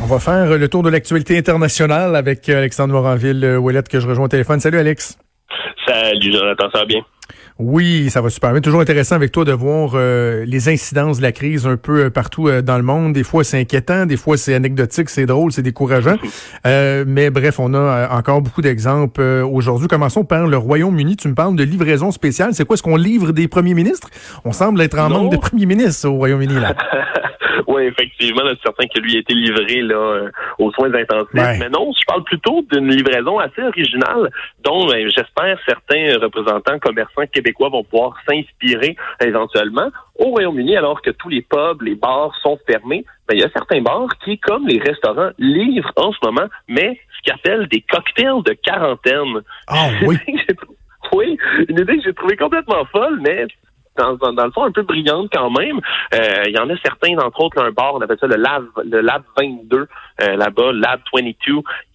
On va faire le tour de l'actualité internationale avec Alexandre Moranville-Ouellette que je rejoins au téléphone. Salut Alex. Salut Jonathan, ça va bien? Oui, ça va super bien. Toujours intéressant avec toi de voir euh, les incidences de la crise un peu euh, partout euh, dans le monde. Des fois, c'est inquiétant, des fois, c'est anecdotique, c'est drôle, c'est décourageant. mais bref, on a encore beaucoup d'exemples aujourd'hui. Commençons par le Royaume-Uni. Tu me parles de livraison spéciale. C'est quoi? Est-ce qu'on livre des premiers ministres? On semble être en manque de premiers ministres au Royaume-Uni, là. oui, effectivement, c'est certain que lui a été livré là, aux soins intensifs. Mais non, je parle plutôt d'une livraison assez originale dont ben, j'espère certains représentants commerçants québécois vont pouvoir s'inspirer éventuellement. Au Royaume-Uni, alors que tous les pubs, les bars sont fermés, ben, il y a certains bars qui, comme les restaurants, livrent en ce moment, mais ce qu'ils appellent des cocktails de quarantaine. Ah oui. oui, une idée que j'ai trouvée complètement folle, mais dans, le fond un peu brillante quand même. Euh, il y en a certains, entre autres, un bar, on appelle ça le Lab, le Lab 22, euh, là-bas, Lab 22,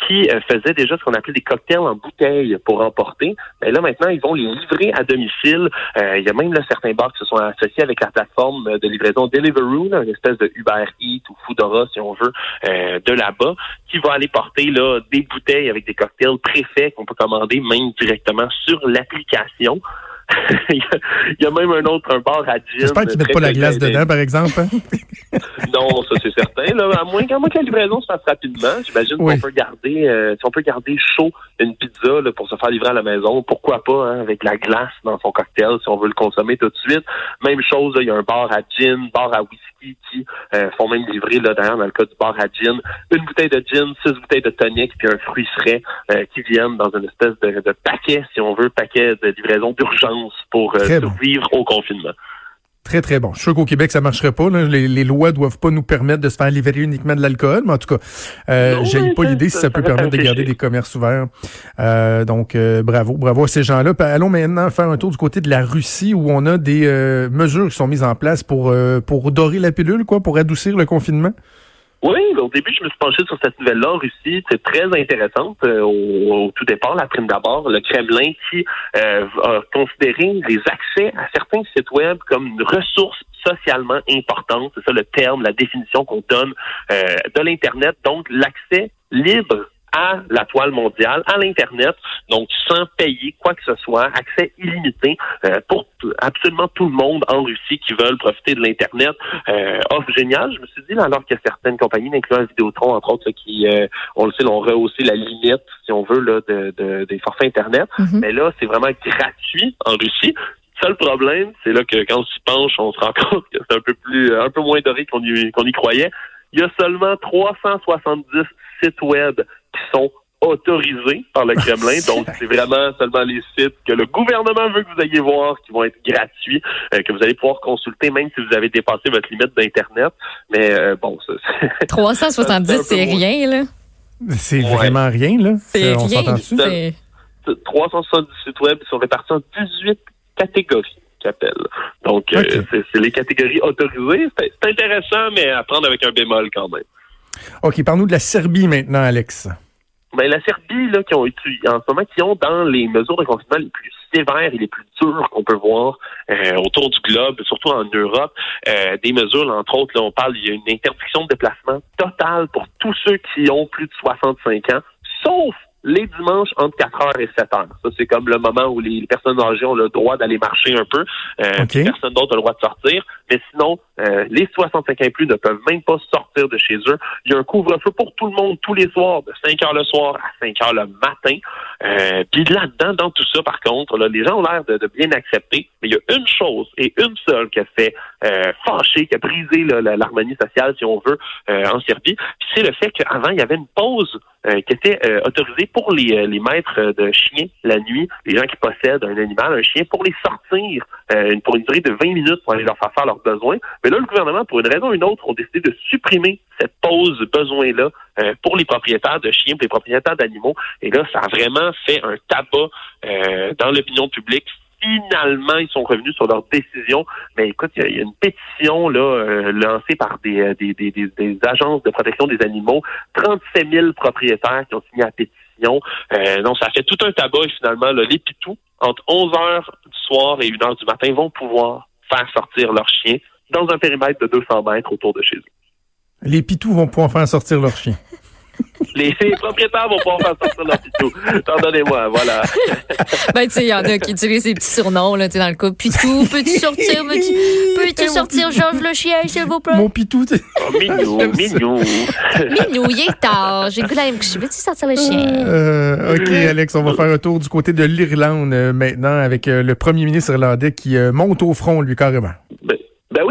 qui euh, faisait déjà ce qu'on appelait des cocktails en bouteille pour emporter. Mais là, maintenant, ils vont les livrer à domicile. il y a même là, certains bars qui se sont associés avec la plateforme de livraison Deliveroo, une espèce de Uber Eats ou Foodora, si on veut, de là-bas, qui va aller porter là, des bouteilles avec des cocktails préfaits qu'on peut commander même directement sur l'application. il y a même un autre, un bar à gin. J'espère qu'ils mettent pas la glace dedans, par exemple. Hein? non, ça c'est certain. Là, à moins, que la livraison se fasse rapidement, j'imagine qu'on peut garder, euh, si on peut garder chaud une pizza là, pour se faire livrer à la maison, pourquoi pas hein, avec la glace dans son cocktail si on veut le consommer tout de suite. Même chose, il y a un bar à gin, bar à whisky qui euh, font même livrer là d'ailleurs dans le cas du bar à gin, une bouteille de gin, six bouteilles de tonic puis un fruit frais euh, qui viennent dans une espèce de, de paquet, si on veut, paquet de livraison d'urgence pour euh, survivre au confinement. Très, très bon. Je suis sûr qu'au Québec, ça marcherait pas. Les, les, lois doivent pas nous permettre de se faire livrer uniquement de l'alcool, mais en tout cas, euh, j'ai pas l'idée si ça, peut permettre de garder des commerces ouverts. Euh, donc, euh, bravo, bravo à ces gens-là. Allons maintenant faire un tour du côté de la Russie où on a des euh, mesures qui sont mises en place pour, pour dorer la pilule, quoi, pour adoucir le confinement. Oui, au début, je me suis penché sur cette nouvelle-là. Russie, c'est très intéressante. Euh, au, tout départ, la prime d'abord, le Kremlin qui euh, a considéré les accès à certains sites web comme une ressource socialement importante. C'est ça le terme, la définition qu'on donne euh, de l'Internet. Donc, l'accès libre à la toile mondiale, à l'Internet, donc sans payer quoi que ce soit, accès illimité euh, pour absolument tout le monde en Russie qui veulent profiter de l'Internet. Euh, offre géniale, je me suis dit, alors qu'il y a certaines compagnies, incluant Vidéotron, entre autres, qui, euh, on le sait, ont rehaussé la limite, si on veut, là, de, des forfaits Internet. Mm-hmm. Mais là, c'est vraiment gratuit en Russie. Seul problème, c'est là que quand on s'y penche, on se rend compte que c'est un peu plus, un peu moins doré qu'on y, qu'on y croyait. Il y a seulement 370 sites web autorisés par le Kremlin. Donc, c'est vraiment seulement les sites que le gouvernement veut que vous ayez voir, qui vont être gratuits, euh, que vous allez pouvoir consulter, même si vous avez dépassé votre limite d'Internet. Mais euh, bon, ça... 370, c'est rien, là. C'est vraiment rien, là. C'est rien. C'est... 370 sites web qui sont répartis en 18 catégories appellent. Donc, euh, c'est les catégories autorisées. C'est intéressant, mais à prendre avec un bémol quand même. OK, parle-nous de la Serbie maintenant, Alex. Ben, la Serbie, là, qui ont été, en ce moment, qui ont dans les mesures de confinement les plus sévères et les plus dures qu'on peut voir euh, autour du globe, surtout en Europe, euh, des mesures, entre autres, là, on parle, il y a une interdiction de déplacement totale pour tous ceux qui ont plus de 65 ans, sauf les dimanches entre 4h et 7h. Ça, c'est comme le moment où les personnes âgées ont le droit d'aller marcher un peu. Euh, Personne d'autre a le droit de sortir. Mais sinon, euh, les 65 ans et plus ne peuvent même pas sortir de chez eux. Il y a un couvre-feu pour tout le monde tous les soirs, de 5 h le soir à 5 h le matin. Euh, Puis là-dedans, dans tout ça, par contre, là, les gens ont l'air de, bien accepter. Mais il y a une chose et une seule qui a fait euh, fâcher, qui a brisé l'harmonie sociale, si on veut, euh, en Serbie. c'est le fait qu'avant, il y avait une pause euh, qui était autorisée pour les, les maîtres de chiens la nuit, les gens qui possèdent un animal, un chien, pour les sortir pour une durée de 20 minutes pour aller leur faire faire leurs besoins. Mais là, le gouvernement, pour une raison ou une autre, ont décidé de supprimer cette pause besoin-là pour les propriétaires de chiens, pour les propriétaires d'animaux. Et là, ça a vraiment fait un tabac dans l'opinion publique finalement, ils sont revenus sur leur décision. Mais écoute, il y, a une pétition là euh, lancée par euh, des, des, des, des, agences de protection des animaux. 37 000 propriétaires qui ont signé la pétition. Euh, donc, ça fait tout un tabac et finalement, là, les pitous, entre 11 heures du soir et 1 heure du matin, vont pouvoir faire sortir leurs chiens dans un périmètre de 200 mètres autour de chez eux. Les pitous vont pouvoir faire sortir leur chien. Les, propriétaires vont pouvoir faire sortir leur pitou. Pardonnez-moi, voilà. ben, tu sais, il y en a qui utilisent ces petits surnoms, là, tu sais, dans le coup. Pitou, peux-tu sortir, peux-tu sortir, Georges le chien, s'il vous plaît? Mon pitou, t'es... Oh, mignon, mignon. mignon, il est tard. J'ai le goût d'aller me coucher. Peux-tu sortir le chien? Euh, OK, Alex, on va faire un tour du côté de l'Irlande euh, maintenant avec euh, le premier ministre irlandais qui monte au front, lui, carrément. Ben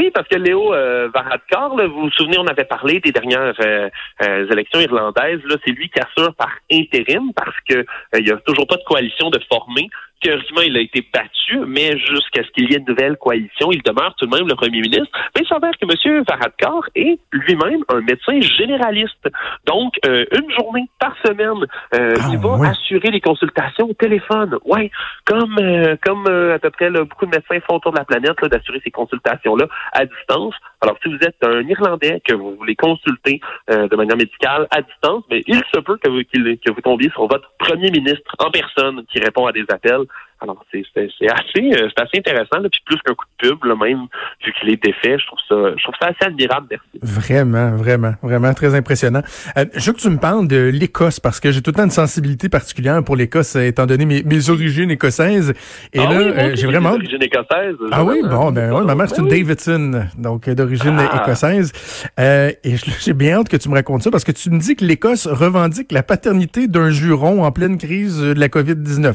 oui, parce que Léo euh, Varadkar, vous vous souvenez, on avait parlé des dernières euh, euh, élections irlandaises. Là, c'est lui qui assure par intérim parce que euh, il y a toujours pas de coalition de formée théoriquement, il a été battu, mais jusqu'à ce qu'il y ait une nouvelle coalition, il demeure tout de même le premier ministre. Mais il s'avère que M. Varadkar est lui-même un médecin généraliste. Donc, euh, une journée par semaine, euh, ah, il va assurer les consultations au téléphone. Ouais, comme euh, comme à peu près beaucoup de médecins font autour de la planète, d'assurer ces consultations-là à distance. Alors, si vous êtes un Irlandais que vous voulez consulter de manière médicale à distance, mais il se peut que vous, que vous tombiez sur votre premier ministre en personne qui répond à des appels. Alors, c'est assez, euh, assez intéressant, là, puis plus qu'un coup de pub, là, même, vu qu'il est défait, je trouve ça, je trouve ça assez admirable, merci. Vraiment, vraiment, vraiment très impressionnant. Euh, je veux que tu me parles de l'Écosse, parce que j'ai tout le temps une sensibilité particulière pour l'Écosse, euh, étant donné mes, mes origines écossaises. Et ah là, oui, j'ai vraiment... Origines écossaises. Ah oui, bon, ben ouais, ma mère, c'est une Davidson, donc d'origine ah. écossaise. et j'ai bien hâte que tu me racontes ça, parce que tu me dis que l'Écosse revendique la paternité d'un juron en pleine crise de la COVID-19.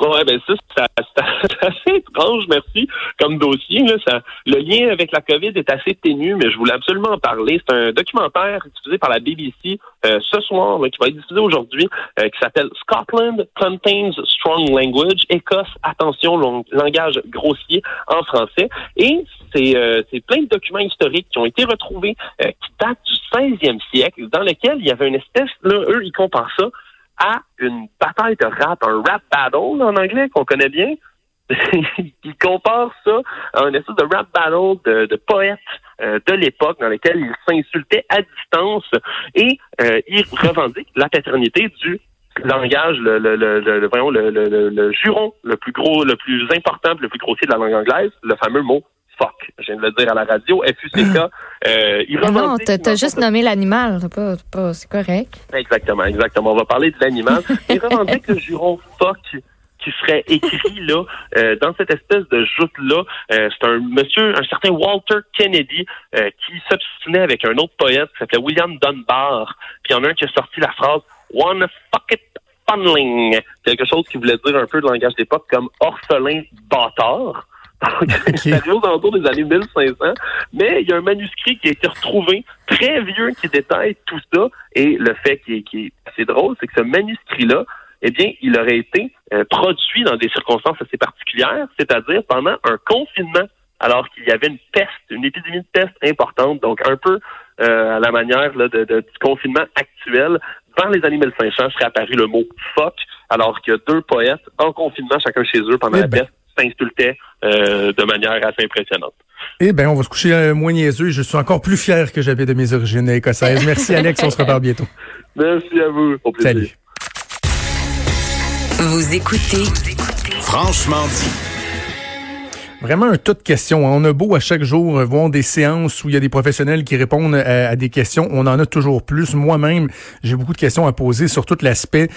Ouais, ben ça, c'est assez étrange, merci, comme dossier. Là, ça, le lien avec la COVID est assez ténu, mais je voulais absolument en parler. C'est un documentaire diffusé par la BBC euh, ce soir, qui va être diffusé aujourd'hui, euh, qui s'appelle Scotland Contains Strong Language. Écosse, attention, langage grossier en français. Et c'est euh, plein de documents historiques qui ont été retrouvés, qui datent du 16e siècle, dans lesquels il y avait une espèce, là, eux, ils comparent ça à une bataille de rap, un rap battle en anglais qu'on connaît bien. il compare ça à un espèce de rap battle de, de poètes euh, de l'époque dans lesquels ils s'insultaient à distance et euh, ils revendiquent la paternité du langage, le, le, le, le, voyons, le, le, le, juron le plus gros, le plus important, le plus grossier de la langue anglaise, le fameux mot fuck. Je viens de le dire à la radio, FUCK. Euh, il non, t'as juste nommé l'animal, c'est correct. Exactement, exactement. On va parler de l'animal. il revendique le juron fuck qui serait écrit là euh, dans cette espèce de joute là. Euh, c'est un monsieur, un certain Walter Kennedy euh, qui s'obstinait avec un autre poète qui s'appelait William Dunbar. Puis il y en a un qui a sorti la phrase One fuck it funneling, quelque chose qui voulait dire un peu de langage d'époque comme orphelin bâtard. C'est arrivé aux alentours des années 1500, mais il y a un manuscrit qui a été retrouvé, très vieux, qui détaille tout ça. Et le fait qui est, assez drôle, c'est que ce manuscrit-là, eh bien, il aurait été euh, produit dans des circonstances assez particulières, c'est-à-dire pendant un confinement, alors qu'il y avait une peste, une épidémie de peste importante, donc un peu euh, à la manière de, du confinement actuel. Dans les années 1500 serait apparu le mot fuck, alors que deux poètes en confinement, chacun chez eux pendant la eh ben. peste, s'insultaient euh, de manière assez impressionnante. Eh bien, on va se coucher euh, moins niaiseux. Je suis encore plus fier que j'avais de mes origines écossaises. Merci, Alex. on se reparle bientôt. Merci à vous. Salut. Vous écoutez Franchement dit. Vraiment un tas de questions. On a beau à chaque jour voir des séances où il y a des professionnels qui répondent à, à des questions. On en a toujours plus. Moi-même, j'ai beaucoup de questions à poser sur tout l'aspect